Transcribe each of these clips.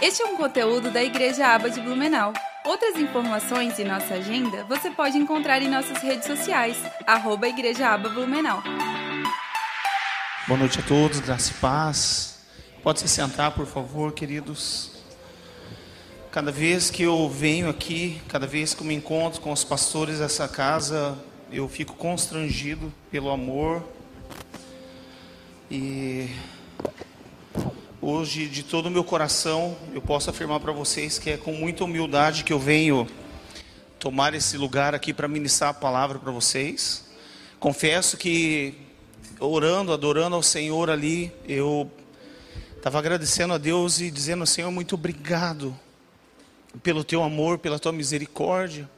Este é um conteúdo da Igreja Aba de Blumenau. Outras informações e nossa agenda você pode encontrar em nossas redes sociais, arroba Igreja Aba Blumenau. Boa noite a todos, graça e paz. Pode se sentar, por favor, queridos. Cada vez que eu venho aqui, cada vez que eu me encontro com os pastores dessa casa, eu fico constrangido pelo amor. E hoje, de todo o meu coração, eu posso afirmar para vocês que é com muita humildade que eu venho tomar esse lugar aqui para ministrar a palavra para vocês. Confesso que orando, adorando ao Senhor ali, eu estava agradecendo a Deus e dizendo: Senhor, muito obrigado pelo teu amor, pela tua misericórdia.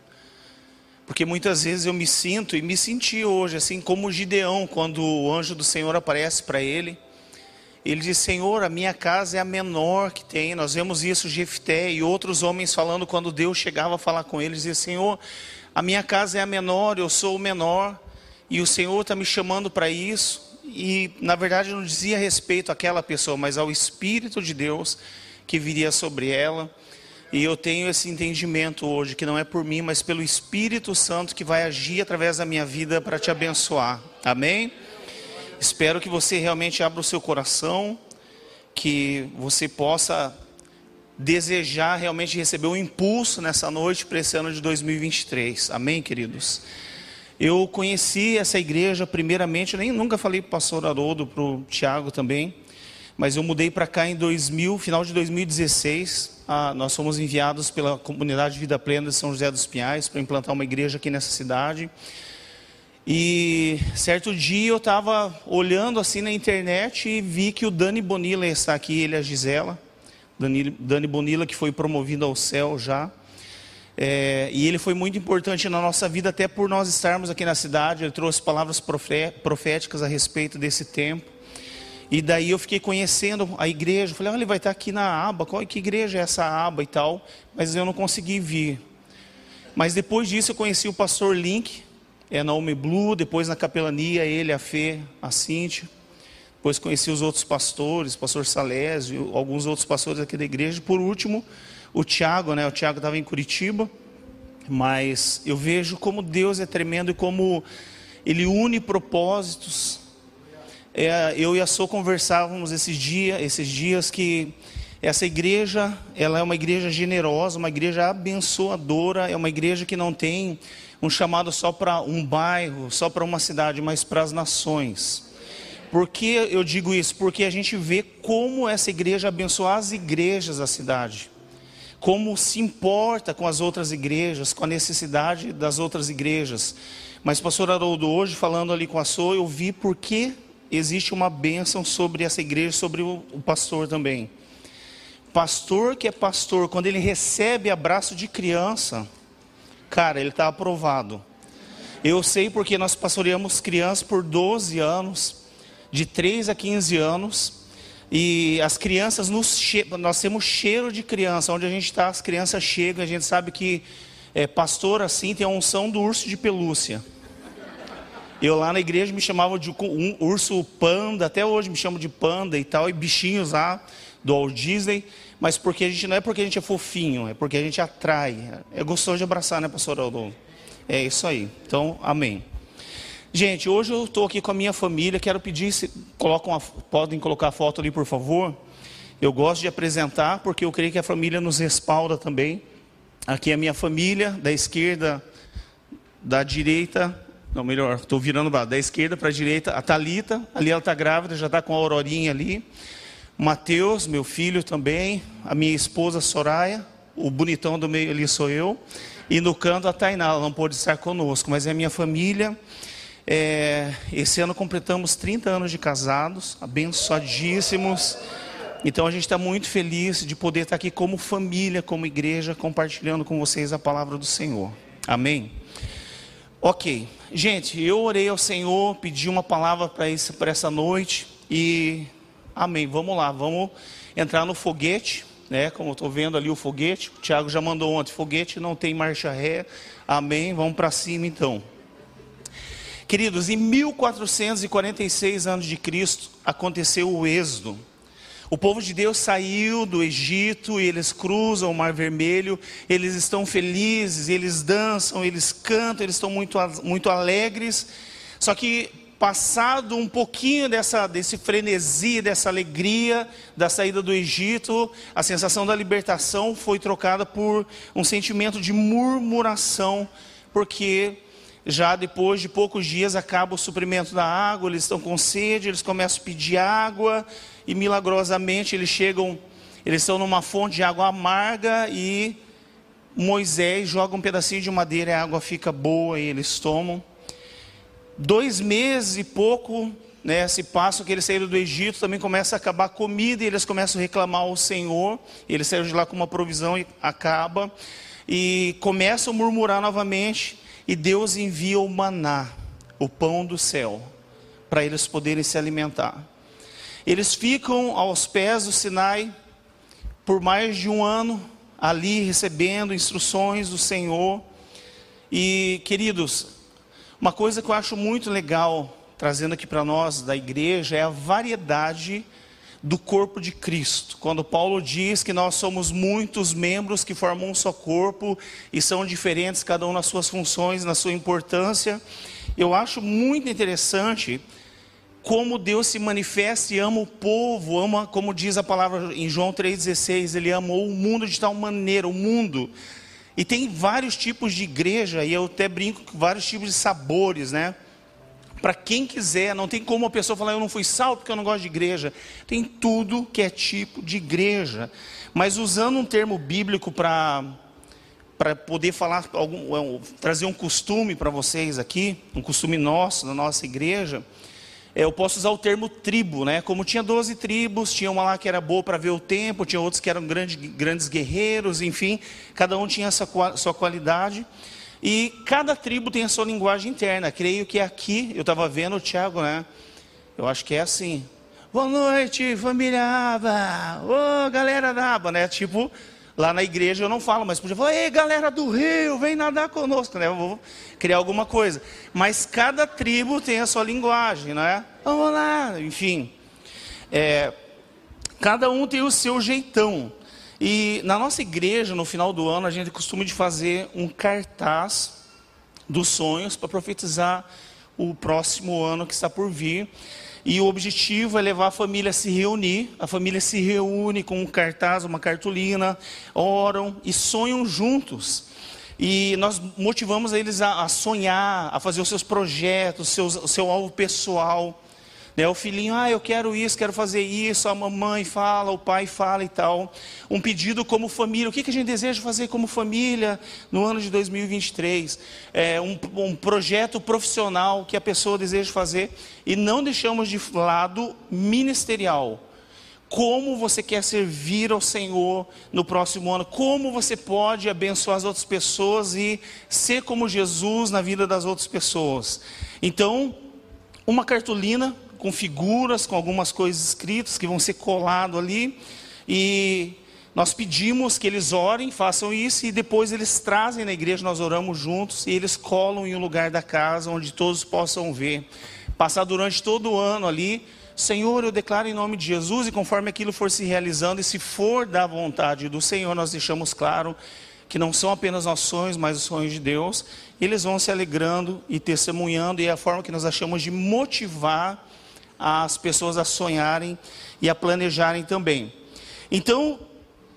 Porque muitas vezes eu me sinto e me senti hoje, assim como Gideão, quando o anjo do Senhor aparece para ele. Ele diz: Senhor, a minha casa é a menor que tem. Nós vemos isso, Jefté e outros homens falando quando Deus chegava a falar com eles: dizia, Senhor, a minha casa é a menor, eu sou o menor, e o Senhor está me chamando para isso. E na verdade não dizia respeito àquela pessoa, mas ao Espírito de Deus que viria sobre ela. E eu tenho esse entendimento hoje, que não é por mim, mas pelo Espírito Santo que vai agir através da minha vida para te abençoar. Amém? Espero que você realmente abra o seu coração, que você possa desejar realmente receber um impulso nessa noite para esse ano de 2023. Amém, queridos? Eu conheci essa igreja primeiramente, nem nunca falei para o pastor Haroldo, para o Tiago também, mas eu mudei para cá em 2000, final de 2016. Ah, nós fomos enviados pela comunidade Vida Plena de São José dos Pinhais para implantar uma igreja aqui nessa cidade. E certo dia eu estava olhando assim na internet e vi que o Dani Bonilla está aqui, ele e a Gisela. Dani, Dani Bonilla que foi promovido ao céu já. É, e ele foi muito importante na nossa vida, até por nós estarmos aqui na cidade. Ele trouxe palavras proféticas a respeito desse tempo. E daí eu fiquei conhecendo a igreja. Falei, ah, ele vai estar aqui na aba. Qual que igreja é essa aba e tal? Mas eu não consegui vir. Mas depois disso eu conheci o pastor Link, é na Home Blue. Depois na capelania, ele, a Fê, a Cíntia. Depois conheci os outros pastores, pastor Salésio, alguns outros pastores aqui da igreja. Por último, o Tiago, né? O Tiago estava em Curitiba. Mas eu vejo como Deus é tremendo e como Ele une propósitos é, eu e a Sô conversávamos esses dias, esses dias que essa igreja, ela é uma igreja generosa, uma igreja abençoadora, é uma igreja que não tem um chamado só para um bairro, só para uma cidade, mas para as nações. Por que eu digo isso? Porque a gente vê como essa igreja abençoa as igrejas da cidade. Como se importa com as outras igrejas, com a necessidade das outras igrejas. Mas, pastor Haroldo, hoje falando ali com a Sô, eu vi por que existe uma bênção sobre essa igreja, sobre o pastor também. Pastor que é pastor, quando ele recebe abraço de criança, cara, ele está aprovado. Eu sei porque nós pastoreamos crianças por 12 anos, de 3 a 15 anos, e as crianças, nos nós temos cheiro de criança, onde a gente está, as crianças chegam, a gente sabe que é, pastor assim tem a unção do urso de pelúcia. Eu lá na igreja me chamava de um urso panda, até hoje me chamo de panda e tal, e bichinhos lá do Walt Disney, mas porque a gente não é porque a gente é fofinho, é porque a gente atrai. É gostoso de abraçar, né, pastor Aldo? É isso aí. Então, amém. Gente, hoje eu estou aqui com a minha família, quero pedir, se colocam a, podem colocar a foto ali, por favor. Eu gosto de apresentar, porque eu creio que a família nos respalda também. Aqui é a minha família, da esquerda, da direita, não, melhor, estou virando da esquerda para a direita. A Talita, ali ela está grávida, já está com a Aurorinha ali. Mateus, meu filho também. A minha esposa Soraya. O bonitão do meio ali sou eu. E no canto a Tainá, ela não pôde estar conosco, mas é a minha família. É, esse ano completamos 30 anos de casados, abençoadíssimos. Então a gente está muito feliz de poder estar aqui como família, como igreja, compartilhando com vocês a palavra do Senhor. Amém. Ok, gente, eu orei ao Senhor, pedi uma palavra para essa noite e amém. Vamos lá, vamos entrar no foguete, né? Como eu estou vendo ali o foguete, o Tiago já mandou ontem: foguete não tem marcha ré, amém. Vamos para cima então. Queridos, em 1446 anos de Cristo aconteceu o êxodo. O povo de Deus saiu do Egito e eles cruzam o Mar Vermelho, eles estão felizes, eles dançam, eles cantam, eles estão muito, muito alegres. Só que passado um pouquinho dessa, desse frenesi, dessa alegria da saída do Egito, a sensação da libertação foi trocada por um sentimento de murmuração, porque já depois de poucos dias acaba o suprimento da água, eles estão com sede, eles começam a pedir água e milagrosamente eles chegam, eles estão numa fonte de água amarga e Moisés joga um pedacinho de madeira e a água fica boa e eles tomam dois meses e pouco, né, se passam que eles saíram do Egito, também começa a acabar a comida e eles começam a reclamar ao Senhor. Eles saíram de lá com uma provisão e acaba. E começam a murmurar novamente. E Deus envia o maná, o pão do céu, para eles poderem se alimentar. Eles ficam aos pés do Sinai por mais de um ano, ali recebendo instruções do Senhor. E, queridos, uma coisa que eu acho muito legal, trazendo aqui para nós da igreja, é a variedade do corpo de Cristo. Quando Paulo diz que nós somos muitos membros que formam um só corpo e são diferentes, cada um nas suas funções, na sua importância, eu acho muito interessante como Deus se manifesta e ama o povo, ama, como diz a palavra em João 3,16, ele amou o mundo de tal maneira, o mundo e tem vários tipos de igreja, e eu até brinco com vários tipos de sabores, né? Para quem quiser, não tem como a pessoa falar, eu não fui salvo porque eu não gosto de igreja. Tem tudo que é tipo de igreja. Mas usando um termo bíblico para para poder falar algum, trazer um costume para vocês aqui, um costume nosso, da nossa igreja, eu posso usar o termo tribo, né? Como tinha 12 tribos, tinha uma lá que era boa para ver o tempo, tinha outros que eram grandes, grandes guerreiros, enfim, cada um tinha essa sua qualidade. E cada tribo tem a sua linguagem interna. Creio que aqui, eu estava vendo o Tiago, né? Eu acho que é assim. Boa noite, família Aba. Ô, galera da Aba, né? Tipo, Lá na igreja eu não falo, mas podia falar, ei galera do Rio, vem nadar conosco, né? Eu vou criar alguma coisa. Mas cada tribo tem a sua linguagem, não é? Vamos lá, enfim. É, cada um tem o seu jeitão. E na nossa igreja, no final do ano, a gente costuma de fazer um cartaz dos sonhos para profetizar o próximo ano que está por vir. E o objetivo é levar a família a se reunir. A família se reúne com um cartaz, uma cartolina, oram e sonham juntos. E nós motivamos eles a, a sonhar, a fazer os seus projetos, seus, o seu alvo pessoal. Né? O filhinho, ah, eu quero isso, quero fazer isso, a mamãe fala, o pai fala e tal. Um pedido como família, o que, que a gente deseja fazer como família no ano de 2023? É, um, um projeto profissional que a pessoa deseja fazer e não deixamos de lado ministerial como você quer servir ao Senhor no próximo ano, como você pode abençoar as outras pessoas e ser como Jesus na vida das outras pessoas. Então, uma cartolina com figuras, com algumas coisas escritas que vão ser colado ali. E nós pedimos que eles orem, façam isso e depois eles trazem na igreja, nós oramos juntos e eles colam em um lugar da casa onde todos possam ver. Passar durante todo o ano ali, Senhor, eu declaro em nome de Jesus e conforme aquilo for se realizando e se for da vontade do Senhor, nós deixamos claro que não são apenas nossos sonhos, mas os sonhos de Deus. Eles vão se alegrando e testemunhando e é a forma que nós achamos de motivar as pessoas a sonharem e a planejarem também. Então,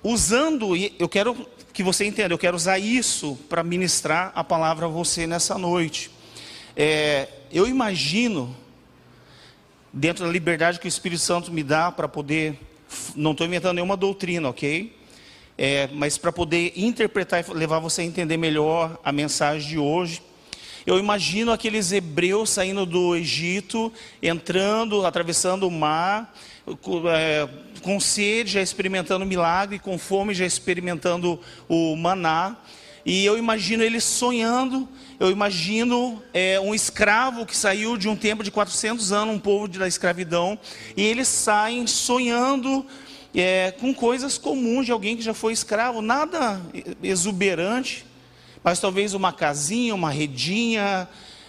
usando, eu quero que você entenda, eu quero usar isso para ministrar a palavra a você nessa noite. É, eu imagino, dentro da liberdade que o Espírito Santo me dá para poder, não estou inventando nenhuma doutrina, ok? É, mas para poder interpretar e levar você a entender melhor a mensagem de hoje. Eu imagino aqueles hebreus saindo do Egito, entrando, atravessando o mar, é, com sede, já experimentando milagre, com fome, já experimentando o maná. E eu imagino eles sonhando, eu imagino é, um escravo que saiu de um tempo de 400 anos, um povo da escravidão, e eles saem sonhando é, com coisas comuns de alguém que já foi escravo, nada exuberante, mas talvez uma casinha, uma redinha,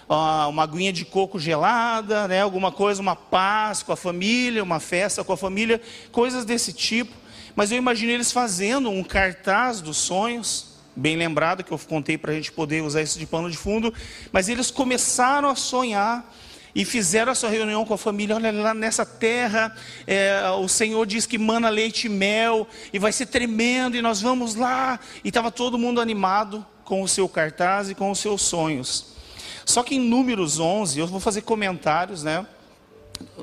uma aguinha de coco gelada, né, alguma coisa, uma paz com a família, uma festa com a família, coisas desse tipo. Mas eu imaginei eles fazendo um cartaz dos sonhos, bem lembrado que eu contei para a gente poder usar isso de pano de fundo. Mas eles começaram a sonhar e fizeram a sua reunião com a família. Olha lá nessa terra, é, o Senhor diz que mana leite e mel, e vai ser tremendo, e nós vamos lá. E estava todo mundo animado com o seu cartaz e com os seus sonhos. Só que em Números 11, eu vou fazer comentários, né?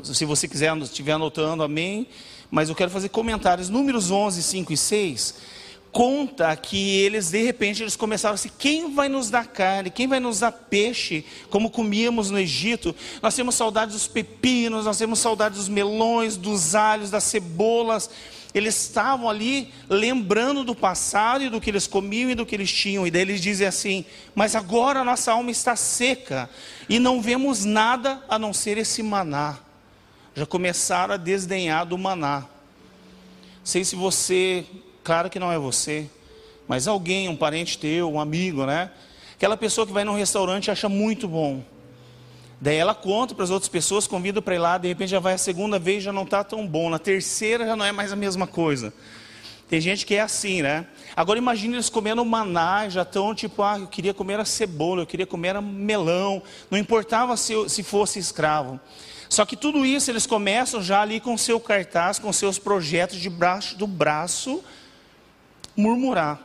Se você quiser, estiver anotando, amém. Mas eu quero fazer comentários. Números 11, 5 e 6 conta que eles, de repente, eles começaram assim: quem vai nos dar carne? Quem vai nos dar peixe, como comíamos no Egito? Nós temos saudade dos pepinos, nós temos saudade dos melões, dos alhos, das cebolas. Eles estavam ali lembrando do passado e do que eles comiam e do que eles tinham. E daí eles dizem assim: Mas agora a nossa alma está seca e não vemos nada a não ser esse maná. Já começaram a desdenhar do maná. Sei se você Claro que não é você, mas alguém, um parente teu, um amigo, né? Aquela pessoa que vai num restaurante e acha muito bom. Daí ela conta para as outras pessoas, convida para ir lá, de repente já vai a segunda vez já não está tão bom, na terceira já não é mais a mesma coisa. Tem gente que é assim, né? Agora imagine eles comendo maná, já estão tipo, ah, eu queria comer a cebola, eu queria comer a melão, não importava se, se fosse escravo. Só que tudo isso eles começam já ali com seu cartaz, com seus projetos debaixo do braço, murmurar.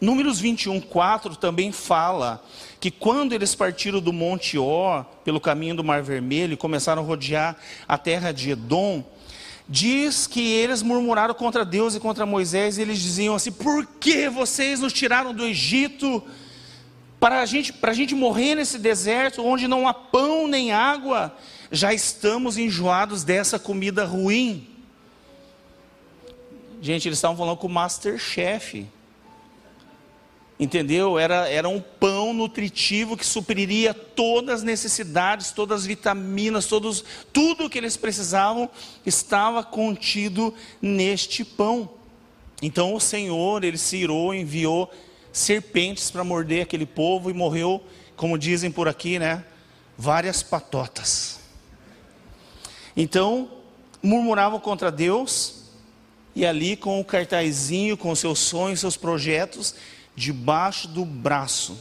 Números 21, 4 também fala que quando eles partiram do Monte Or, pelo caminho do Mar Vermelho, e começaram a rodear a terra de Edom, diz que eles murmuraram contra Deus e contra Moisés, e eles diziam assim: por que vocês nos tiraram do Egito? Para a gente, para a gente morrer nesse deserto, onde não há pão nem água, já estamos enjoados dessa comida ruim. Gente, eles estavam falando com o Masterchef. Entendeu? Era, era um pão nutritivo que supriria todas as necessidades, todas as vitaminas, todos, tudo que eles precisavam estava contido neste pão. Então o Senhor, ele se irou, enviou serpentes para morder aquele povo e morreu, como dizem por aqui, né? Várias patotas. Então, murmuravam contra Deus, e ali com o cartazinho, com seus sonhos, seus projetos, debaixo do braço.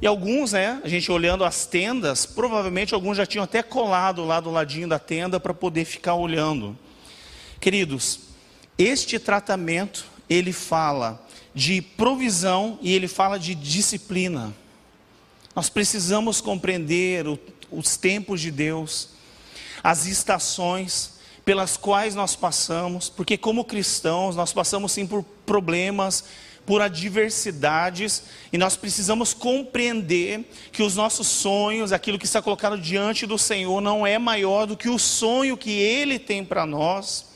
E alguns, né, a gente olhando as tendas, provavelmente alguns já tinham até colado lá do ladinho da tenda para poder ficar olhando. Queridos, este tratamento, ele fala de provisão e ele fala de disciplina. Nós precisamos compreender o, os tempos de Deus, as estações, pelas quais nós passamos, porque como cristãos nós passamos sim por problemas, por adversidades, e nós precisamos compreender que os nossos sonhos, aquilo que está colocado diante do Senhor, não é maior do que o sonho que Ele tem para nós.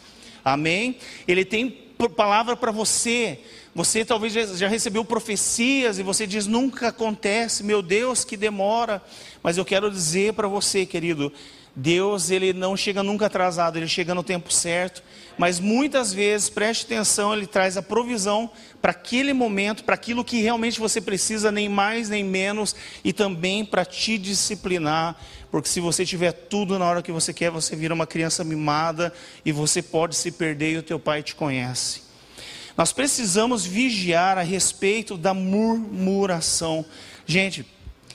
Amém? Ele tem palavra para você. Você talvez já recebeu profecias e você diz nunca acontece, meu Deus, que demora. Mas eu quero dizer para você, querido, Deus, ele não chega nunca atrasado, ele chega no tempo certo, mas muitas vezes, preste atenção, ele traz a provisão para aquele momento, para aquilo que realmente você precisa, nem mais nem menos, e também para te disciplinar, porque se você tiver tudo na hora que você quer, você vira uma criança mimada e você pode se perder e o teu pai te conhece. Nós precisamos vigiar a respeito da murmuração. Gente,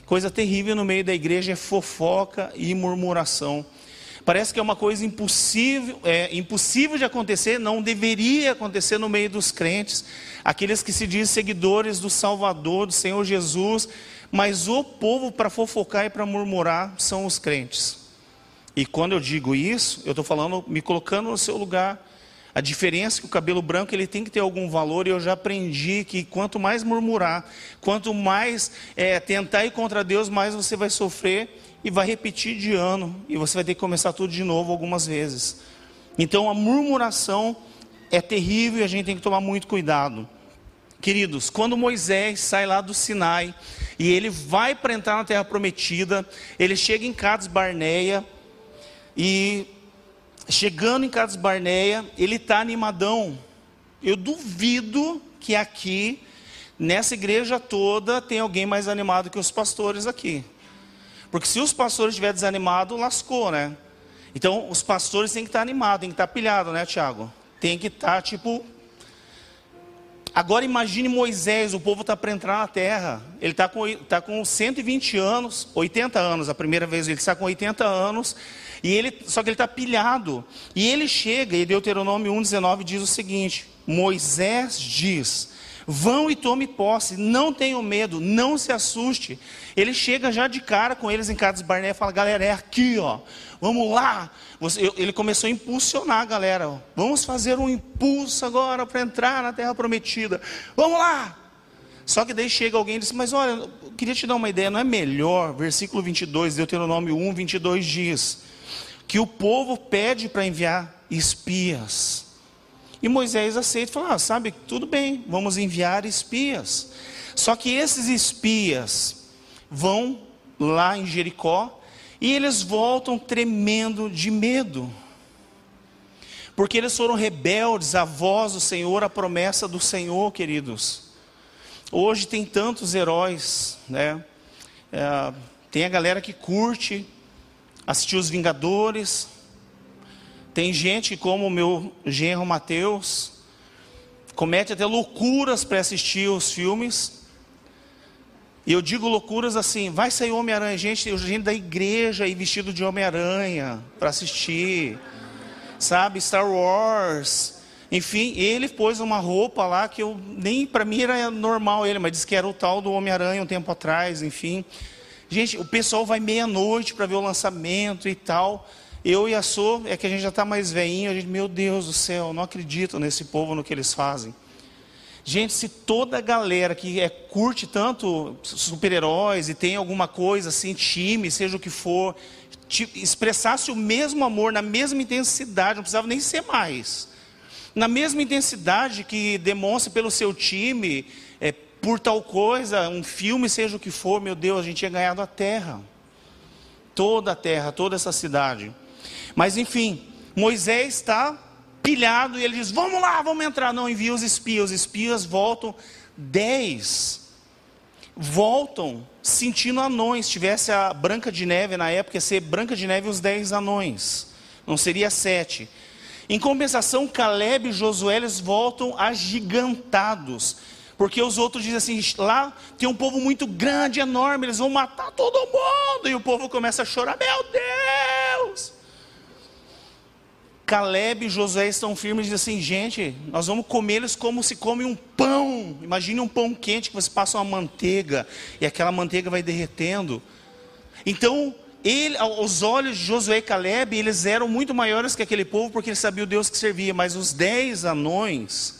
Coisa terrível no meio da igreja é fofoca e murmuração. Parece que é uma coisa impossível, é, impossível de acontecer, não deveria acontecer no meio dos crentes, aqueles que se dizem seguidores do Salvador, do Senhor Jesus, mas o povo para fofocar e para murmurar são os crentes. E quando eu digo isso, eu estou falando, me colocando no seu lugar. A diferença é que o cabelo branco ele tem que ter algum valor e eu já aprendi que quanto mais murmurar, quanto mais é, tentar ir contra Deus, mais você vai sofrer e vai repetir de ano e você vai ter que começar tudo de novo algumas vezes. Então a murmuração é terrível e a gente tem que tomar muito cuidado. Queridos, quando Moisés sai lá do Sinai e ele vai para entrar na terra prometida, ele chega em Cades Barneia e chegando em Cades Barneia, ele está animadão. Eu duvido que aqui, nessa igreja toda, tem alguém mais animado que os pastores aqui. Porque se os pastores estiverem desanimados, lascou, né? Então, os pastores têm que estar animados, têm que estar pilhados, né, Tiago? Tem que estar, tipo... Agora imagine Moisés, o povo está para entrar na terra. Ele está com, tá com 120 anos, 80 anos, a primeira vez ele está com 80 anos, e ele, só que ele está pilhado. E ele chega, e Deuteronômio 1,19 diz o seguinte: Moisés diz: Vão e tome posse, não tenham medo, não se assuste. Ele chega já de cara com eles em Cades Barné e fala: galera, é aqui, ó, vamos lá. Ele começou a impulsionar a galera: vamos fazer um impulso agora para entrar na terra prometida, vamos lá. Só que daí chega alguém e diz: Mas olha, eu queria te dar uma ideia, não é melhor? Versículo 22, Deuteronômio 1, 22 diz: Que o povo pede para enviar espias. E Moisés aceita e fala: ah, sabe, tudo bem, vamos enviar espias. Só que esses espias vão lá em Jericó e eles voltam tremendo de medo. Porque eles foram rebeldes à voz do Senhor, à promessa do Senhor, queridos. Hoje tem tantos heróis, né? É, tem a galera que curte assistir os Vingadores, tem gente como o meu genro Mateus, comete até loucuras para assistir os filmes. E eu digo loucuras assim, vai sair Homem-Aranha, gente, gente da igreja e vestido de Homem-Aranha para assistir. Sabe, Star Wars. Enfim, ele pôs uma roupa lá que eu nem para mim era normal ele, mas disse que era o tal do Homem-Aranha um tempo atrás, enfim. Gente, o pessoal vai meia-noite para ver o lançamento e tal. Eu e a Sô, é que a gente já está mais veinho, a gente, meu Deus do céu, não acredito nesse povo, no que eles fazem. Gente, se toda a galera que é, curte tanto super-heróis e tem alguma coisa assim, time, seja o que for, expressasse o mesmo amor na mesma intensidade, não precisava nem ser mais. Na mesma intensidade que demonstra pelo seu time, é, por tal coisa, um filme, seja o que for, meu Deus, a gente tinha ganhado a terra. Toda a terra, toda essa cidade. Mas enfim, Moisés está pilhado e ele diz: Vamos lá, vamos entrar. Não, envia os espias. Os espias voltam, dez voltam sentindo anões. Se tivesse a Branca de Neve na época, ia ser Branca de Neve os dez anões, não seria sete. Em compensação, Caleb e Josué eles voltam agigantados. Porque os outros dizem assim: lá tem um povo muito grande, enorme, eles vão matar todo mundo. E o povo começa a chorar: Meu Deus! Caleb e Josué estão firmes e dizem assim: gente, nós vamos comer eles como se come um pão. Imagine um pão quente que você passa uma manteiga e aquela manteiga vai derretendo. Então, ele, aos olhos de Josué e Caleb, eles eram muito maiores que aquele povo porque eles sabiam o Deus que servia. Mas os dez anões,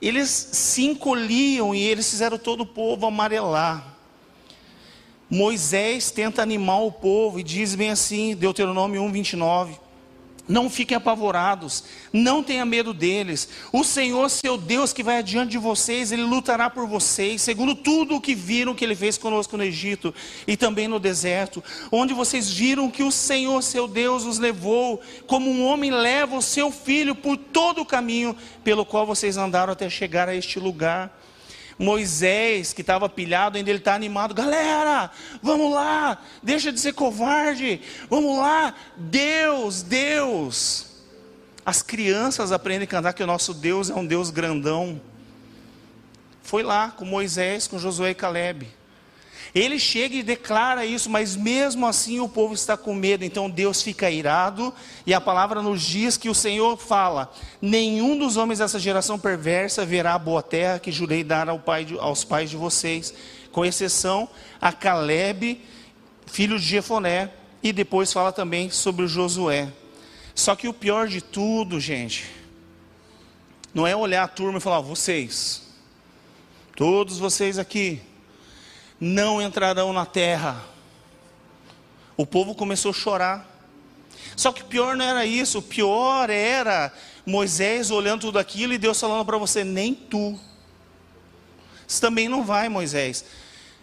eles se encolhiam e eles fizeram todo o povo amarelar. Moisés tenta animar o povo e diz bem assim, Deuteronômio 1, 29. Não fiquem apavorados, não tenha medo deles. O Senhor, seu Deus, que vai adiante de vocês, Ele lutará por vocês, segundo tudo o que viram que Ele fez conosco no Egito e também no deserto, onde vocês viram que o Senhor, seu Deus, os levou, como um homem leva o seu filho por todo o caminho pelo qual vocês andaram até chegar a este lugar. Moisés, que estava pilhado, ainda ele está animado. Galera, vamos lá, deixa de ser covarde, vamos lá, Deus, Deus. As crianças aprendem a cantar que o nosso Deus é um Deus grandão. Foi lá com Moisés, com Josué e Caleb. Ele chega e declara isso, mas mesmo assim o povo está com medo, então Deus fica irado, e a palavra nos diz que o Senhor fala: Nenhum dos homens dessa geração perversa verá a boa terra que jurei dar ao pai de, aos pais de vocês, com exceção a Caleb, filho de Jefoné, e depois fala também sobre o Josué. Só que o pior de tudo, gente, não é olhar a turma e falar: vocês, todos vocês aqui, não entrarão na terra. O povo começou a chorar. Só que pior não era isso, pior era Moisés olhando tudo aquilo e Deus falando para você: nem tu. Isso também não vai, Moisés.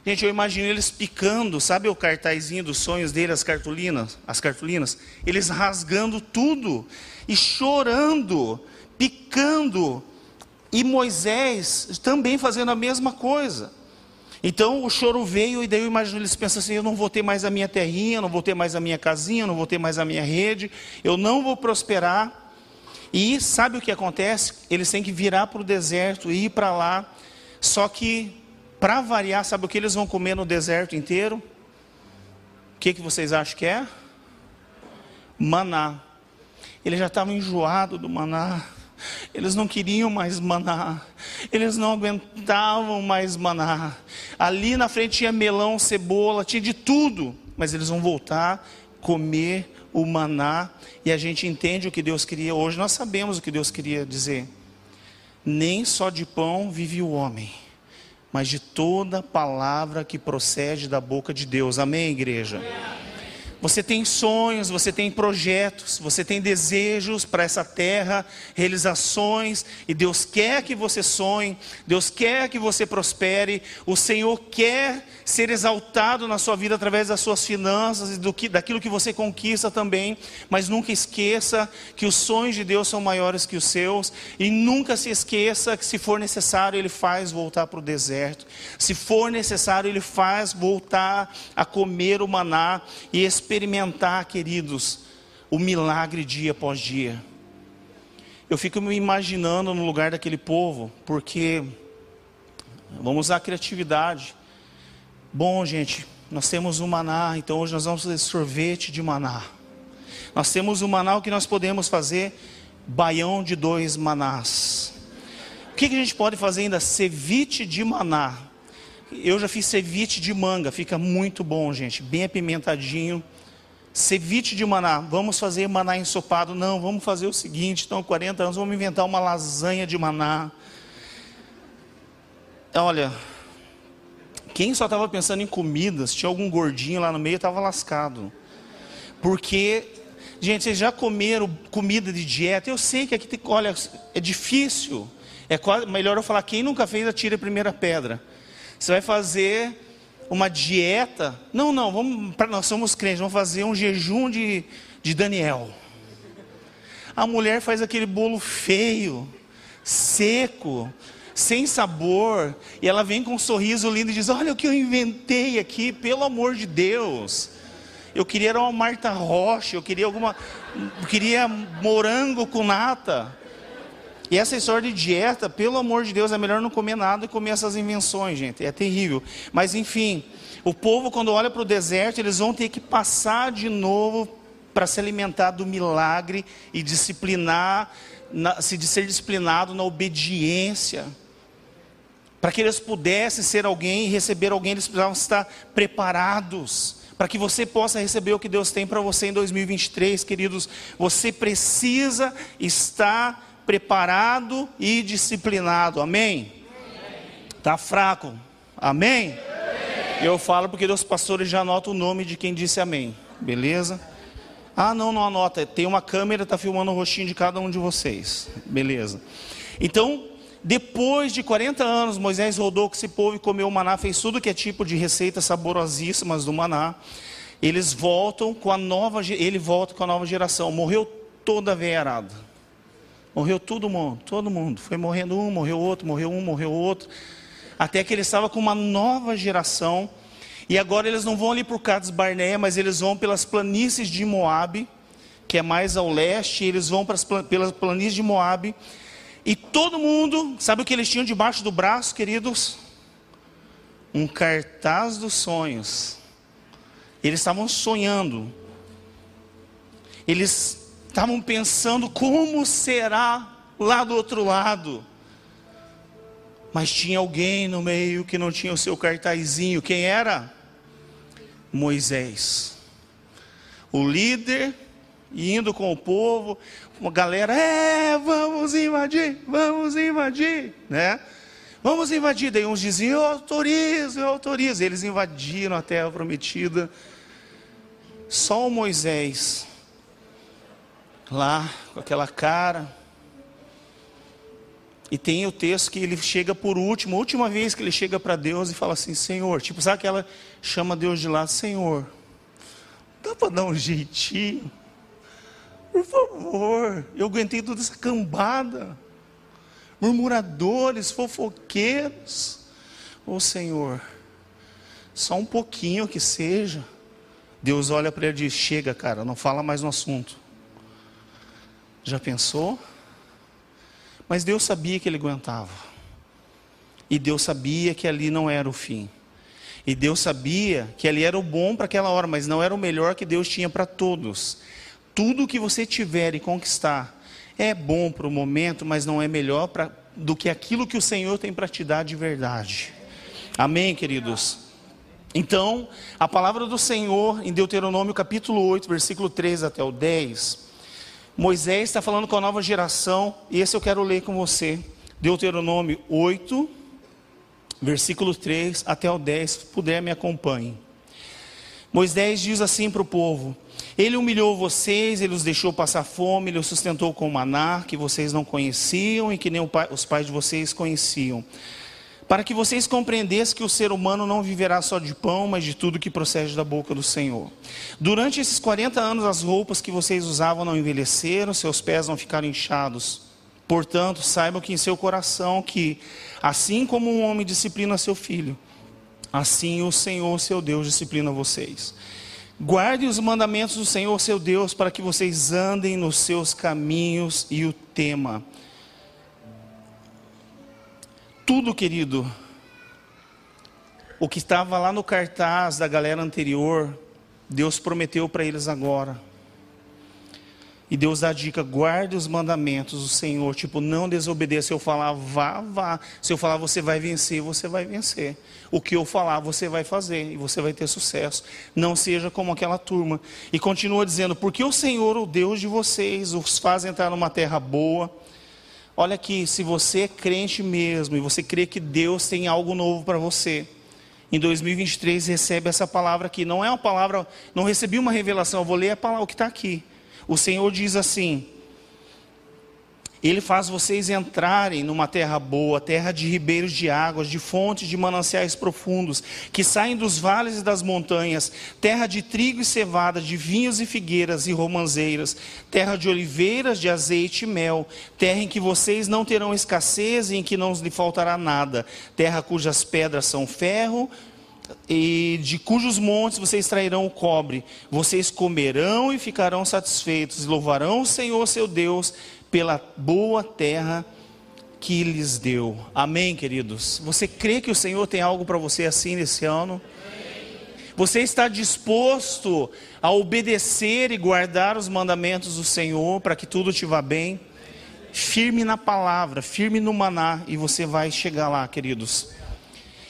Gente, eu imagino eles picando, sabe o cartazinho dos sonhos dele, as cartolinas, as cartolinas, eles rasgando tudo e chorando, picando, e Moisés também fazendo a mesma coisa. Então o choro veio e daí eu imagino eles pensam assim: eu não vou ter mais a minha terrinha, não vou ter mais a minha casinha, não vou ter mais a minha rede, eu não vou prosperar. E sabe o que acontece? Eles têm que virar para o deserto e ir para lá. Só que, para variar, sabe o que eles vão comer no deserto inteiro? O que, que vocês acham que é? Maná. Eles já estavam enjoados do maná. Eles não queriam mais maná. Eles não aguentavam mais maná. Ali na frente tinha melão, cebola, tinha de tudo. Mas eles vão voltar, comer o maná. E a gente entende o que Deus queria. Hoje nós sabemos o que Deus queria dizer. Nem só de pão vive o homem, mas de toda palavra que procede da boca de Deus. Amém, igreja? Amém. Você tem sonhos, você tem projetos, você tem desejos para essa terra, realizações, e Deus quer que você sonhe, Deus quer que você prospere, o Senhor quer ser exaltado na sua vida através das suas finanças e do que, daquilo que você conquista também, mas nunca esqueça que os sonhos de Deus são maiores que os seus, e nunca se esqueça que se for necessário, Ele faz voltar para o deserto, se for necessário, Ele faz voltar a comer o maná e esperar experimentar, queridos, o milagre dia após dia. Eu fico me imaginando no lugar daquele povo, porque vamos usar a criatividade. Bom, gente, nós temos o maná, então hoje nós vamos fazer sorvete de maná. Nós temos o maná, o que nós podemos fazer? Baião de dois manás. O que, que a gente pode fazer ainda? Ceviche de maná. Eu já fiz ceviche de manga, fica muito bom, gente, bem apimentadinho. Ceviche de maná, vamos fazer maná ensopado. Não, vamos fazer o seguinte: estão 40 anos, vamos inventar uma lasanha de maná. Olha, quem só estava pensando em comidas, tinha algum gordinho lá no meio, estava lascado. Porque, gente, vocês já comeram comida de dieta? Eu sei que aqui olha, é difícil. É quase, melhor eu falar, quem nunca fez, atire a primeira pedra. Você vai fazer uma dieta. Não, não, vamos, nós somos crentes, vamos fazer um jejum de, de Daniel. A mulher faz aquele bolo feio, seco, sem sabor, e ela vem com um sorriso lindo e diz: Olha o que eu inventei aqui, pelo amor de Deus. Eu queria uma Marta Rocha, eu queria alguma. Eu queria morango com nata. E essa história de dieta, pelo amor de Deus, é melhor não comer nada e comer essas invenções, gente. É terrível. Mas enfim, o povo, quando olha para o deserto, eles vão ter que passar de novo para se alimentar do milagre e disciplinar, na, se de ser disciplinado na obediência. Para que eles pudessem ser alguém e receber alguém, eles precisavam estar preparados para que você possa receber o que Deus tem para você em 2023, queridos. Você precisa estar preparado e disciplinado. Amém? Está fraco? Amém? Eu falo porque os pastores já anotam o nome de quem disse amém. Beleza? Ah, não, não anota. Tem uma câmera, está filmando o rostinho de cada um de vocês. Beleza. Então, depois de 40 anos, Moisés rodou com esse povo e comeu o maná, fez tudo que é tipo de receitas saborosíssimas do maná. Eles voltam com a nova, ele volta com a nova geração. Morreu toda a. Morreu todo mundo, todo mundo. Foi morrendo um, morreu outro, morreu um, morreu outro. Até que ele estava com uma nova geração. E agora eles não vão ali por Cades Barnea, mas eles vão pelas planícies de Moabe, que é mais ao leste, eles vão pelas planícies de Moabe. E todo mundo, sabe o que eles tinham debaixo do braço, queridos? Um cartaz dos sonhos. Eles estavam sonhando. Eles estavam pensando como será lá do outro lado. Mas tinha alguém no meio que não tinha o seu cartazinho. Quem era? Moisés. O líder indo com o povo, uma galera, é, vamos invadir, vamos invadir, né? Vamos invadir. Daí uns diziam, eu autorizo, eu autorizo. Eles invadiram a terra prometida. Só o Moisés lá com aquela cara. E tem o texto que ele chega por último, a última vez que ele chega para Deus e fala assim: Senhor, tipo, sabe que ela chama Deus de lá, Senhor, dá para dar um jeitinho? Por favor, eu aguentei toda essa cambada, murmuradores, fofoqueiros. Ô oh, Senhor, só um pouquinho que seja. Deus olha para ele e diz: Chega, cara, não fala mais no assunto. Já pensou? Mas Deus sabia que ele aguentava. E Deus sabia que ali não era o fim. E Deus sabia que ali era o bom para aquela hora, mas não era o melhor que Deus tinha para todos. Tudo que você tiver e conquistar é bom para o momento, mas não é melhor pra, do que aquilo que o Senhor tem para te dar de verdade. Amém, queridos? Então, a palavra do Senhor em Deuteronômio capítulo 8, versículo 3 até o 10, Moisés está falando com a nova geração, e esse eu quero ler com você. Deuteronômio 8, versículo 3 até o 10, se puder me acompanhe. Moisés diz assim para o povo: Ele humilhou vocês, ele os deixou passar fome, ele os sustentou com maná que vocês não conheciam e que nem os pais de vocês conheciam. Para que vocês compreendessem que o ser humano não viverá só de pão, mas de tudo que procede da boca do Senhor. Durante esses 40 anos, as roupas que vocês usavam não envelheceram, seus pés não ficaram inchados. Portanto, saibam que em seu coração que, assim como um homem disciplina seu filho, assim o Senhor, seu Deus, disciplina vocês. Guarde os mandamentos do Senhor, seu Deus, para que vocês andem nos seus caminhos e o tema. Tudo, querido, o que estava lá no cartaz da galera anterior, Deus prometeu para eles agora. E Deus dá a dica: guarde os mandamentos do Senhor. Tipo, não desobedeça. Se eu falar, vá, vá. Se eu falar, você vai vencer, você vai vencer. O que eu falar, você vai fazer e você vai ter sucesso. Não seja como aquela turma. E continua dizendo: porque o Senhor, o Deus de vocês, os faz entrar numa terra boa. Olha aqui, se você é crente mesmo e você crê que Deus tem algo novo para você, em 2023 recebe essa palavra aqui. Não é uma palavra, não recebi uma revelação, eu vou ler a palavra, o que está aqui. O Senhor diz assim: Ele faz vocês entrarem numa terra boa, terra de ribeiros de águas, de fontes de mananciais profundos, que saem dos vales e das montanhas, terra de trigo e cevada, de vinhos e figueiras e romanzeiras, terra de oliveiras, de azeite e mel, terra em que vocês não terão escassez e em que não lhe faltará nada, terra cujas pedras são ferro, e de cujos montes vocês extrairão o cobre. Vocês comerão e ficarão satisfeitos, e louvarão o Senhor seu Deus pela boa terra que lhes deu. Amém, queridos? Você crê que o Senhor tem algo para você assim nesse ano? Você está disposto a obedecer e guardar os mandamentos do Senhor para que tudo te vá bem? Firme na palavra, firme no maná, e você vai chegar lá, queridos.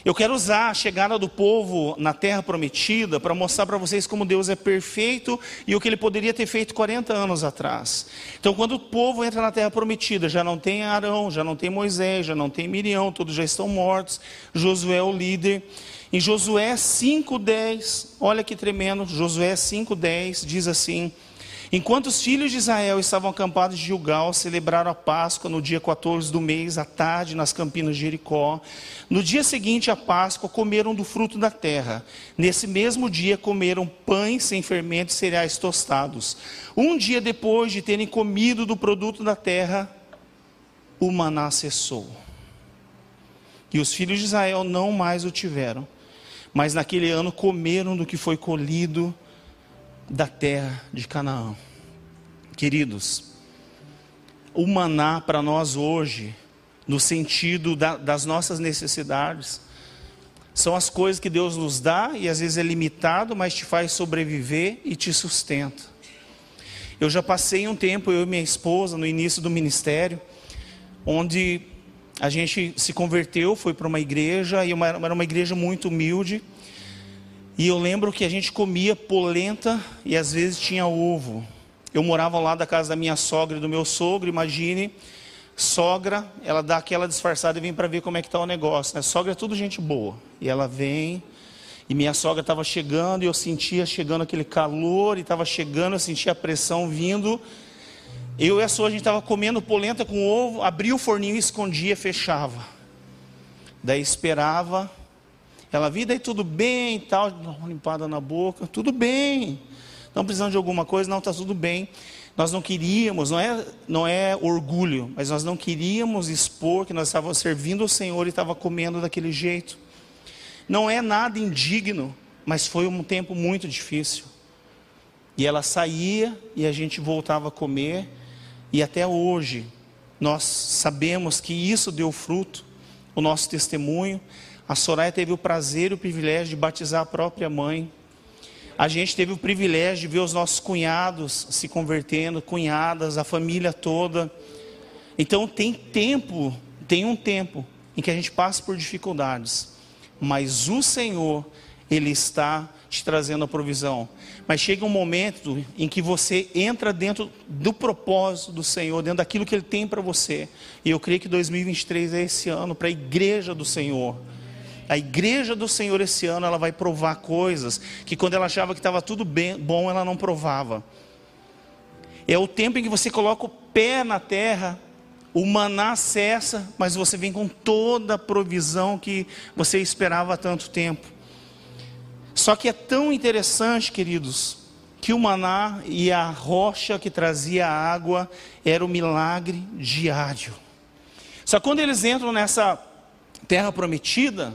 Eu quero usar a chegada do povo na terra prometida para mostrar para vocês como Deus é perfeito e o que ele poderia ter feito 40 anos atrás. Então, quando o povo entra na terra prometida, já não tem Arão, já não tem Moisés, já não tem Miriam, todos já estão mortos. Josué é o líder. Em Josué 5:10, olha que tremendo, Josué 5:10 diz assim: Enquanto os filhos de Israel estavam acampados em Gilgal, celebraram a Páscoa no dia 14 do mês, à tarde, nas campinas de Jericó. No dia seguinte à Páscoa, comeram do fruto da terra. Nesse mesmo dia, comeram pães sem fermento e cereais tostados. Um dia depois de terem comido do produto da terra, o maná cessou. E os filhos de Israel não mais o tiveram. Mas naquele ano comeram do que foi colhido da terra de Canaã. Queridos, o maná para nós hoje, no sentido da, das nossas necessidades, são as coisas que Deus nos dá e às vezes é limitado, mas te faz sobreviver e te sustenta. Eu já passei um tempo, eu e minha esposa, no início do ministério, onde a gente se converteu, foi para uma igreja, e uma, era uma igreja muito humilde, e eu lembro que a gente comia polenta e às vezes tinha ovo. Eu morava lá da casa da minha sogra e do meu sogro, imagine, sogra, ela dá aquela disfarçada e vem para ver como é que está o negócio. Né? Sogra é tudo gente boa. E ela vem, e minha sogra estava chegando, e eu sentia chegando aquele calor, e estava chegando, eu sentia a pressão vindo. Eu e a sogra, a gente estava comendo polenta com ovo, abria o forninho, escondia, fechava. Daí esperava ela vi, daí tudo bem e tal, uma limpada na boca, tudo bem. Não precisamos de alguma coisa, não, está tudo bem. Nós não queríamos, não é, não é orgulho, mas nós não queríamos expor que nós estávamos servindo o Senhor e estava comendo daquele jeito. Não é nada indigno, mas foi um tempo muito difícil. E ela saía e a gente voltava a comer, e até hoje nós sabemos que isso deu fruto, o nosso testemunho. A Soraya teve o prazer e o privilégio de batizar a própria mãe. A gente teve o privilégio de ver os nossos cunhados se convertendo, cunhadas, a família toda. Então tem tempo, tem um tempo em que a gente passa por dificuldades, mas o Senhor, Ele está te trazendo a provisão. Mas chega um momento em que você entra dentro do propósito do Senhor, dentro daquilo que Ele tem para você. E eu creio que 2023 é esse ano para a igreja do Senhor. A igreja do Senhor esse ano ela vai provar coisas que quando ela achava que estava tudo bem, bom, ela não provava. É o tempo em que você coloca o pé na terra, o maná cessa, mas você vem com toda a provisão que você esperava há tanto tempo. Só que é tão interessante, queridos, que o maná e a rocha que trazia a água era o milagre diário. Só quando eles entram nessa terra prometida,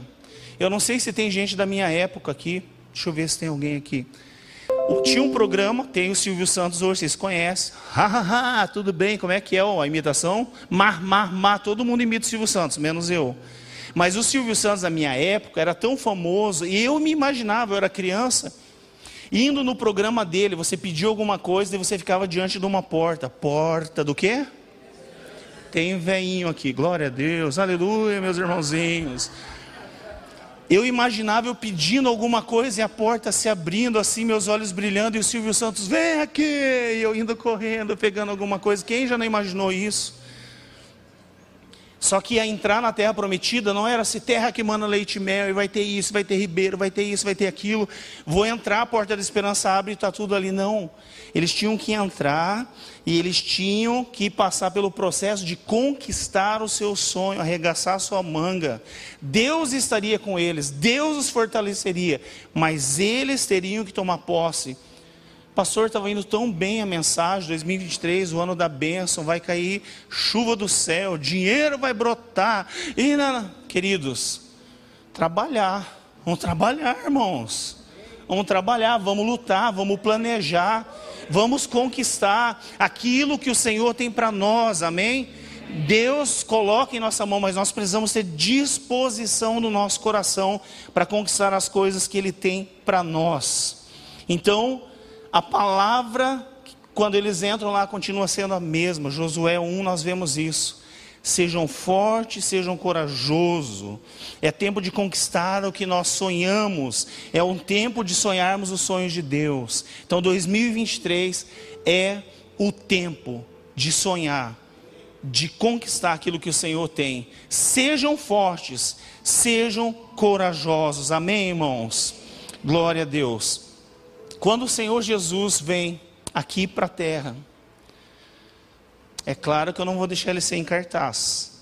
eu não sei se tem gente da minha época aqui. Deixa eu ver se tem alguém aqui. Tinha um programa, tem o Silvio Santos hoje, vocês conhecem. Hahaha, tudo bem, como é que é a imitação? Mar, mar, mar, todo mundo imita o Silvio Santos, menos eu. Mas o Silvio Santos da minha época era tão famoso, e eu me imaginava, eu era criança, indo no programa dele, você pediu alguma coisa e você ficava diante de uma porta. Porta do quê? Tem um veinho aqui, glória a Deus, aleluia, meus irmãozinhos. Eu imaginava eu pedindo alguma coisa e a porta se abrindo assim, meus olhos brilhando e o Silvio Santos, vem aqui! E eu indo correndo, pegando alguma coisa. Quem já não imaginou isso? Só que a entrar na terra prometida não era se terra que manda leite e mel, e vai ter isso, vai ter ribeiro, vai ter isso, vai ter aquilo. Vou entrar, a porta da esperança abre e está tudo ali. Não. Eles tinham que entrar e eles tinham que passar pelo processo de conquistar o seu sonho, arregaçar a sua manga. Deus estaria com eles, Deus os fortaleceria, mas eles teriam que tomar posse Pastor, estava indo tão bem a mensagem, 2023, o ano da bênção, vai cair chuva do céu, dinheiro vai brotar. E, não, queridos, trabalhar, vamos trabalhar, irmãos. Vamos trabalhar, vamos lutar, vamos planejar, vamos conquistar aquilo que o Senhor tem para nós, amém? Deus coloca em nossa mão, mas nós precisamos ter disposição no nosso coração para conquistar as coisas que Ele tem para nós. Então, a palavra, quando eles entram lá, continua sendo a mesma. Josué 1, nós vemos isso. Sejam fortes, sejam corajosos. É tempo de conquistar o que nós sonhamos. É um tempo de sonharmos os sonhos de Deus. Então, 2023 é o tempo de sonhar, de conquistar aquilo que o Senhor tem. Sejam fortes, sejam corajosos. Amém, irmãos? Glória a Deus. Quando o Senhor Jesus vem aqui para a terra, é claro que eu não vou deixar ele sem cartaz.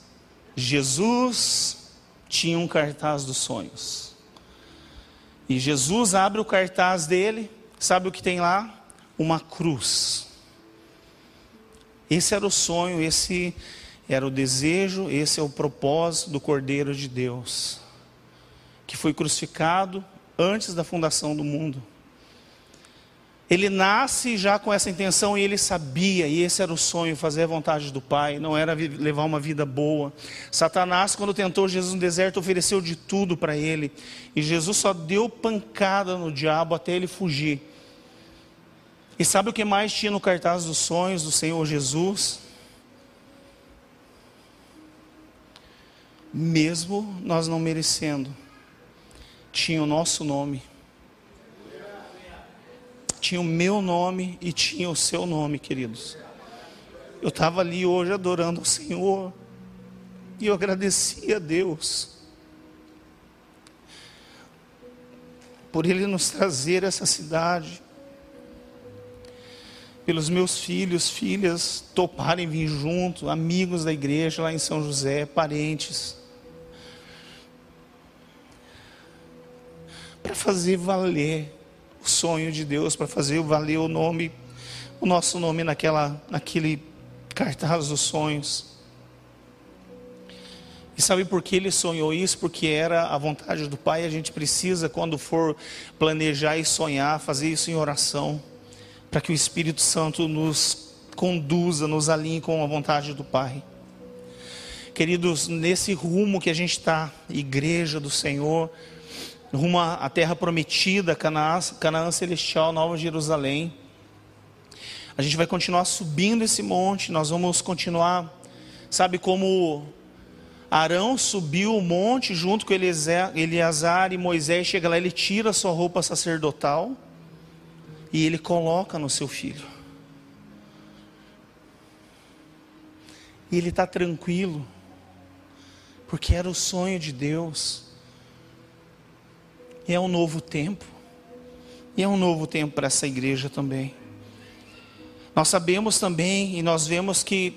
Jesus tinha um cartaz dos sonhos. E Jesus abre o cartaz dele, sabe o que tem lá? Uma cruz. Esse era o sonho, esse era o desejo, esse é o propósito do Cordeiro de Deus, que foi crucificado antes da fundação do mundo. Ele nasce já com essa intenção e ele sabia, e esse era o sonho, fazer a vontade do Pai, não era levar uma vida boa. Satanás, quando tentou Jesus no deserto, ofereceu de tudo para ele, e Jesus só deu pancada no diabo até ele fugir. E sabe o que mais tinha no cartaz dos sonhos do Senhor Jesus? Mesmo nós não merecendo, tinha o nosso nome tinha o meu nome e tinha o seu nome, queridos. Eu estava ali hoje adorando o Senhor e eu agradeci a Deus por Ele nos trazer essa cidade, pelos meus filhos, filhas toparem vir junto, amigos da igreja lá em São José, parentes, para fazer valer sonho de Deus para fazer valer o nome, o nosso nome naquela, naquele cartaz dos sonhos. E sabe por que ele sonhou isso? Porque era a vontade do Pai. A gente precisa, quando for planejar e sonhar, fazer isso em oração, para que o Espírito Santo nos conduza, nos alinhe com a vontade do Pai. Queridos, nesse rumo que a gente está, igreja do Senhor, rumo à terra prometida, Canaã, Canaã Celestial, Nova Jerusalém. A gente vai continuar subindo esse monte, nós vamos continuar, sabe como Arão subiu o monte junto com Eleazar e Moisés, chega lá, ele tira a sua roupa sacerdotal e ele coloca no seu filho. E ele está tranquilo porque era o sonho de Deus. E é um novo tempo. E é um novo tempo para essa igreja também. Nós sabemos também e nós vemos que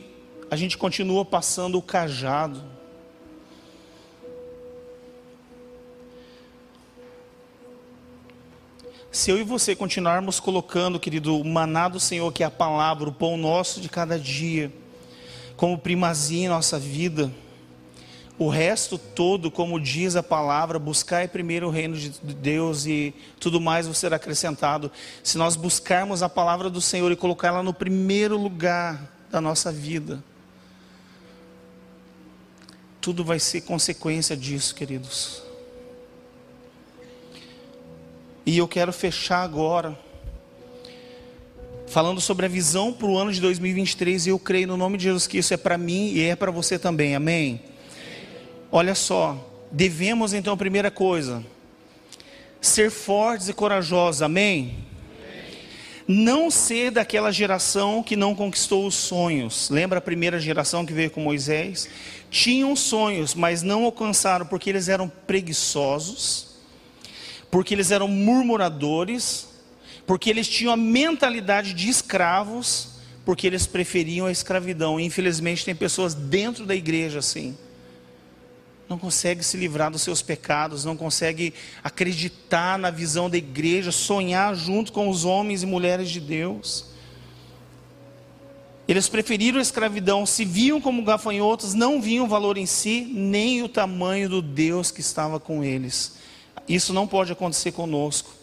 a gente continua passando o cajado. Se eu e você continuarmos colocando, querido, o maná do Senhor, que é a palavra, o pão nosso de cada dia, como primazia em nossa vida, o resto todo, como diz a palavra, buscar primeiro o reino de Deus e tudo mais vai ser acrescentado. Se nós buscarmos a palavra do Senhor e colocá-la no primeiro lugar da nossa vida, tudo vai ser consequência disso, queridos. E eu quero fechar agora falando sobre a visão para o ano de 2023 e eu creio no nome de Jesus que isso é para mim e é para você também. Amém. Olha só, devemos então, primeira coisa, ser fortes e corajosos, amém? Não ser daquela geração que não conquistou os sonhos. Lembra a primeira geração que veio com Moisés? Tinham sonhos, mas não alcançaram porque eles eram preguiçosos, porque eles eram murmuradores, porque eles tinham a mentalidade de escravos, porque eles preferiam a escravidão. infelizmente tem pessoas dentro da igreja assim não consegue se livrar dos seus pecados, não consegue acreditar na visão da igreja, sonhar junto com os homens e mulheres de Deus. Eles preferiram a escravidão, se viam como gafanhotos, não viam valor em si, nem o tamanho do Deus que estava com eles. Isso não pode acontecer conosco.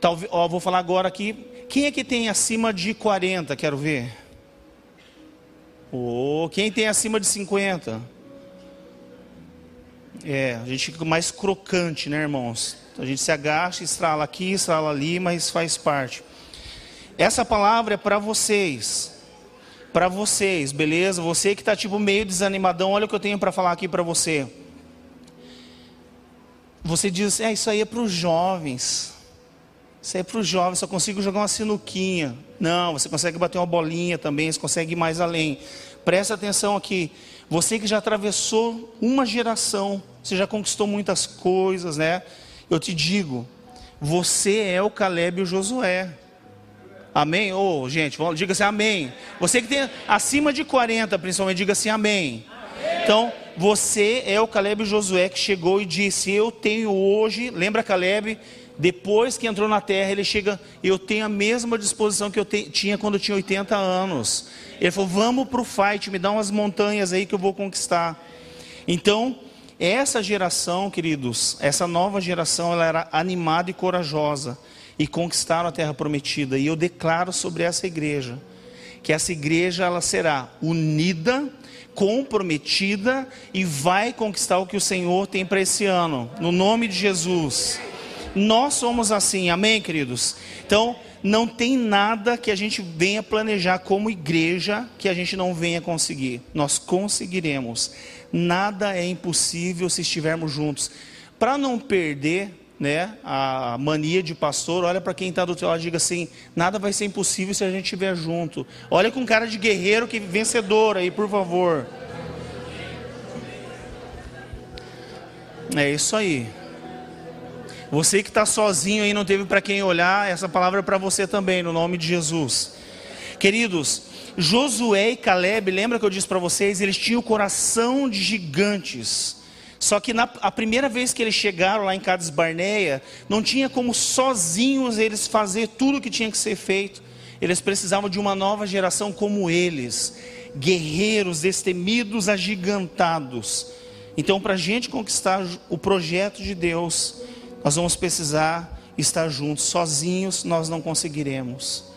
Talvez, ó, vou falar agora aqui. Quem é que tem acima de 40? Quero ver. Oh, quem tem acima de 50? É, a gente fica mais crocante, né, irmãos? A gente se agacha, estrala aqui, estrala ali, mas faz parte. Essa palavra é para vocês. Para vocês, beleza? Você que está tipo meio desanimadão, olha o que eu tenho para falar aqui para você. Você diz, é, isso aí é para os jovens. Isso aí é para os jovens, só consigo jogar uma sinuquinha. Não, você consegue bater uma bolinha também, você consegue ir mais além. Presta atenção aqui. Você que já atravessou uma geração, você já conquistou muitas coisas, né? Eu te digo, você é o Caleb e o Josué. Amém? Ô, oh, gente, diga assim, amém. Você que tem acima de 40, principalmente, diga assim, amém. Então, você é o Caleb e o Josué que chegou e disse: Eu tenho hoje, lembra Caleb? Depois que entrou na terra, ele chega, eu tenho a mesma disposição que eu te, tinha quando eu tinha 80 anos. Ele falou: Vamos para o fight, me dá umas montanhas aí que eu vou conquistar. Então, essa geração, queridos, essa nova geração, ela era animada e corajosa e conquistaram a terra prometida. E eu declaro sobre essa igreja que essa igreja ela será unida, comprometida e vai conquistar o que o Senhor tem para esse ano. No nome de Jesus. Nós somos assim, amém, queridos? Então, não tem nada que a gente venha planejar como igreja que a gente não venha conseguir. Nós conseguiremos. Nada é impossível se estivermos juntos. Para não perder né, a mania de pastor, olha para quem está do teu lado e diga assim: nada vai ser impossível se a gente estiver junto. Olha com cara de guerreiro que vencedor aí, por favor. É isso aí. Você que está sozinho aí, não teve para quem olhar, essa palavra é para você também, no nome de Jesus. Queridos, Josué e Caleb, lembra que eu disse para vocês, eles tinham o coração de gigantes. Só que na a primeira vez que eles chegaram lá em Cades Barneia, não tinha como sozinhos eles fazer tudo o que tinha que ser feito. Eles precisavam de uma nova geração como eles, guerreiros, destemidos, agigantados Então, para a gente conquistar o projeto de Deus, nós vamos precisar estar juntos. Sozinhos nós não conseguiremos.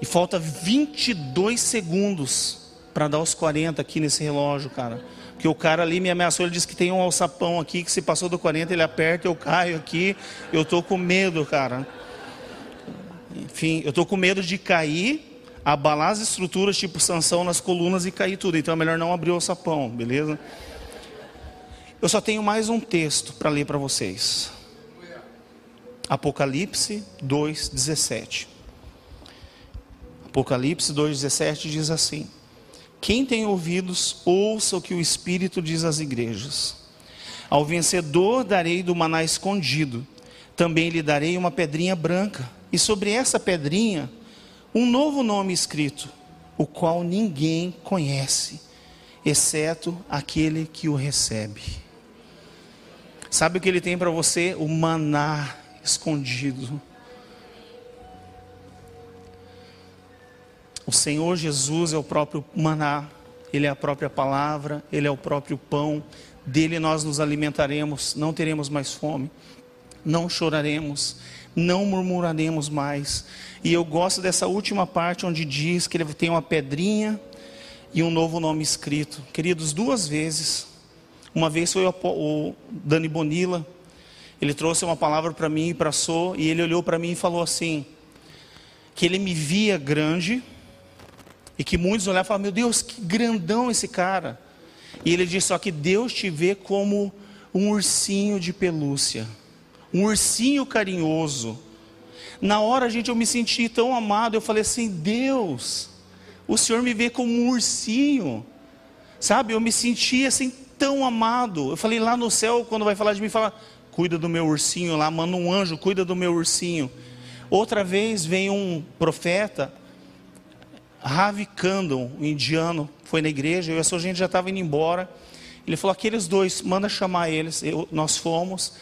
E falta 22 segundos para dar os 40 aqui nesse relógio, cara. Porque o cara ali me ameaçou, ele disse que tem um alçapão aqui, que se passou do 40 ele aperta, eu caio aqui. Eu tô com medo, cara. Enfim, eu tô com medo de cair, abalar as estruturas, tipo sanção nas colunas e cair tudo. Então é melhor não abrir o alçapão, beleza? Eu só tenho mais um texto para ler para vocês. Apocalipse 2:17. Apocalipse 2:17 diz assim: Quem tem ouvidos, ouça o que o Espírito diz às igrejas. Ao vencedor darei do maná escondido, também lhe darei uma pedrinha branca, e sobre essa pedrinha um novo nome escrito, o qual ninguém conhece, exceto aquele que o recebe. Sabe o que ele tem para você? O maná escondido. O Senhor Jesus é o próprio maná, Ele é a própria palavra, Ele é o próprio pão, dele nós nos alimentaremos, não teremos mais fome, não choraremos, não murmuraremos mais. E eu gosto dessa última parte onde diz que ele tem uma pedrinha e um novo nome escrito. Queridos, duas vezes. Uma vez foi o Dani Bonilla, ele trouxe uma palavra para mim e para Sô, e ele olhou para mim e falou assim: que ele me via grande e que muitos olhavam e falavam: Meu Deus, que grandão esse cara. E ele disse: Só que Deus te vê como um ursinho de pelúcia, um ursinho carinhoso. Na hora, gente, eu me senti tão amado. Eu falei assim: Deus, o Senhor me vê como um ursinho, sabe? Eu me senti assim tão amado. Eu falei lá no céu, quando vai falar de mim, fala: Cuida do meu ursinho lá, manda um anjo, cuida do meu ursinho. Outra vez vem um profeta Ravi Kandon, um indiano, foi na igreja, eu e a gente já estava indo embora. Ele falou: aqueles dois, manda chamar eles. Eu, nós fomos.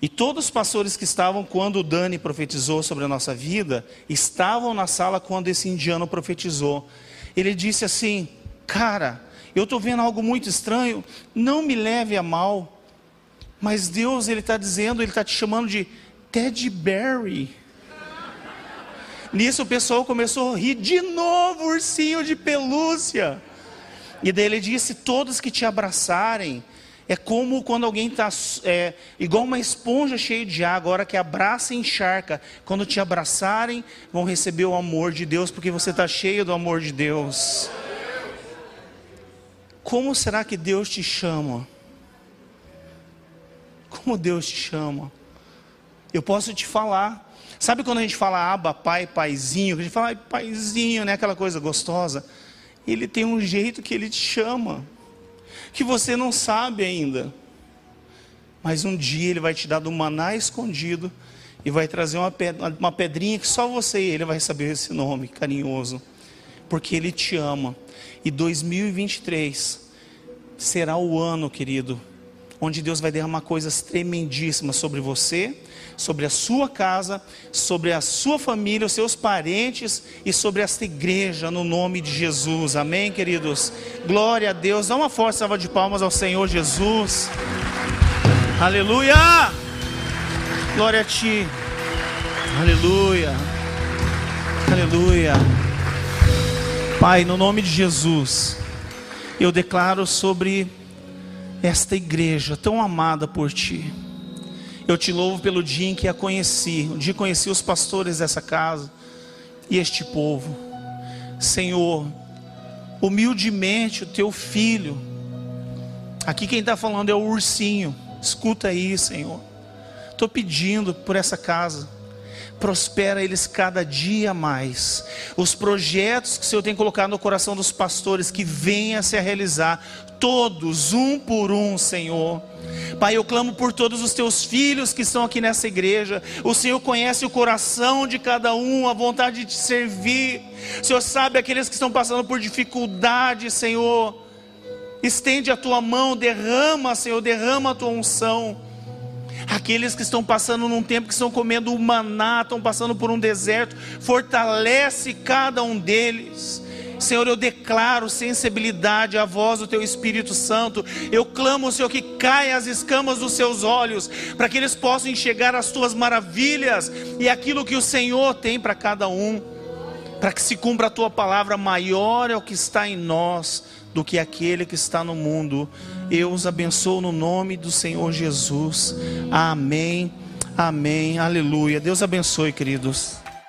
E todos os pastores que estavam quando o Dani profetizou sobre a nossa vida, estavam na sala quando esse indiano profetizou. Ele disse assim: Cara, eu estou vendo algo muito estranho, não me leve a mal, mas Deus, Ele está dizendo, Ele está te chamando de Ted Berry. Nisso o pessoal começou a rir de novo, ursinho de pelúcia. E daí ele disse: Todos que te abraçarem, é como quando alguém está é, igual uma esponja cheia de água, agora que abraça e encharca. Quando te abraçarem, vão receber o amor de Deus, porque você está cheio do amor de Deus. Como será que Deus te chama? Como Deus te chama? Eu posso te falar. Sabe quando a gente fala aba, pai, paizinho, a gente fala paizinho, né? Aquela coisa gostosa. Ele tem um jeito que ele te chama, que você não sabe ainda. Mas um dia ele vai te dar do maná escondido e vai trazer uma, pedrinha que só você e ele vai saber esse nome carinhoso, porque ele te ama. E 2023 será o ano, querido, onde Deus vai derramar coisas tremendíssimas sobre você sobre a sua casa, sobre a sua família, os seus parentes e sobre esta igreja, no nome de Jesus. Amém, queridos? Glória a Deus. Dá uma forte salva de palmas ao Senhor Jesus. Aleluia! Glória a Ti. Aleluia. Aleluia. Pai, no nome de Jesus, eu declaro sobre esta igreja tão amada por Ti eu te louvo pelo dia em que a conheci, o dia que conheci os pastores dessa casa e este povo. Senhor, humildemente o teu filho, aqui quem está falando é o ursinho, escuta aí, Senhor. Estou pedindo por essa casa, prospera eles cada dia mais. Os projetos que o Senhor tem colocado no coração dos pastores, que venha se a realizar, todos, um por um, Senhor Pai, eu clamo por todos os teus filhos que estão aqui nessa igreja. O Senhor conhece o coração de cada um, a vontade de te servir. O Senhor sabe aqueles que estão passando por dificuldade, Senhor. Estende a tua mão, derrama, Senhor, derrama a tua unção. Aqueles que estão passando num tempo que estão comendo o maná, estão passando por um deserto, fortalece cada um deles. Senhor, eu declaro sensibilidade à voz do Teu Espírito Santo. Eu clamo, Senhor, que caia as escamas dos seus olhos, para que eles possam enxergar as Tuas maravilhas e aquilo que o Senhor tem para cada um. Para que se cumpra a Tua palavra, maior é o que está em nós do que aquele que está no mundo. Eu os abençoo no nome do Senhor Jesus. Amém. Amém. Aleluia. Deus abençoe, queridos.